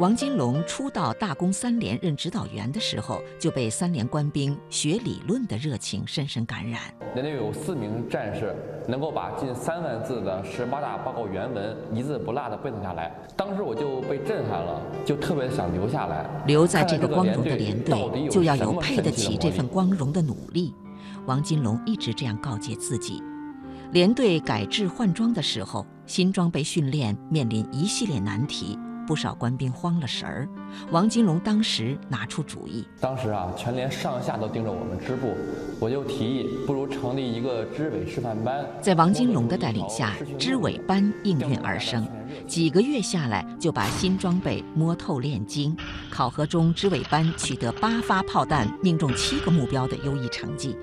王金龙初到大工三连任指导员的时候，就被三连官兵学理论的热情深深感染。连队有四名战士能够把近三万字的十八大报告原文一字不落地背诵下来，当时我就被震撼了，就特别想留下来。留在这个光荣的连队，就要有配得起这份光荣的努力。王金龙一直这样告诫自己。连队改制换装的时候，新装备训练面临一系列难题。不少官兵慌了神儿，王金龙当时拿出主意。当时啊，全连上下都盯着我们支部，我就提议，不如成立一个支委示范班。在王金龙的带领下，支委班应运而生，几个月下来就把新装备摸透练精。考核中，支委班取得八发炮弹命中七个目标的优异成绩。